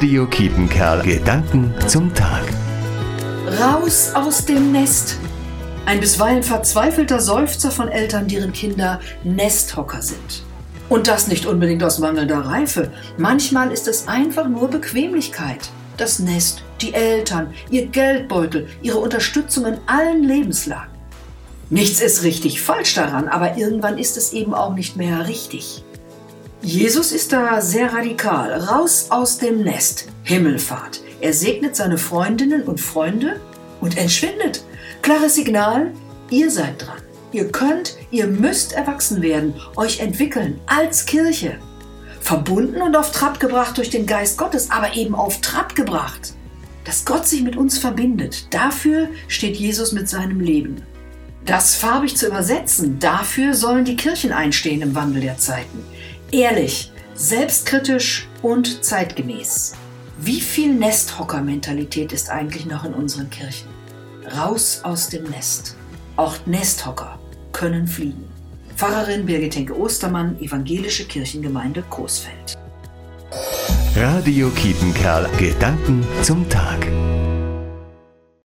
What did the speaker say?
Radio Kiepenkerl. Gedanken zum Tag. Raus aus dem Nest. Ein bisweilen verzweifelter Seufzer von Eltern, deren Kinder Nesthocker sind. Und das nicht unbedingt aus mangelnder Reife. Manchmal ist es einfach nur Bequemlichkeit. Das Nest, die Eltern, ihr Geldbeutel, ihre Unterstützung in allen Lebenslagen. Nichts ist richtig falsch daran, aber irgendwann ist es eben auch nicht mehr richtig. Jesus ist da sehr radikal. Raus aus dem Nest. Himmelfahrt. Er segnet seine Freundinnen und Freunde und entschwindet. Klares Signal, ihr seid dran. Ihr könnt, ihr müsst erwachsen werden, euch entwickeln als Kirche. Verbunden und auf Trab gebracht durch den Geist Gottes, aber eben auf Trab gebracht. Dass Gott sich mit uns verbindet, dafür steht Jesus mit seinem Leben. Das farbig zu übersetzen, dafür sollen die Kirchen einstehen im Wandel der Zeiten. Ehrlich, selbstkritisch und zeitgemäß. Wie viel Nesthocker-Mentalität ist eigentlich noch in unseren Kirchen? Raus aus dem Nest. Auch Nesthocker können fliegen. Pfarrerin Birgit Henke Ostermann, Evangelische Kirchengemeinde Coesfeld. Radio Kiepenkerl. Gedanken zum Tag.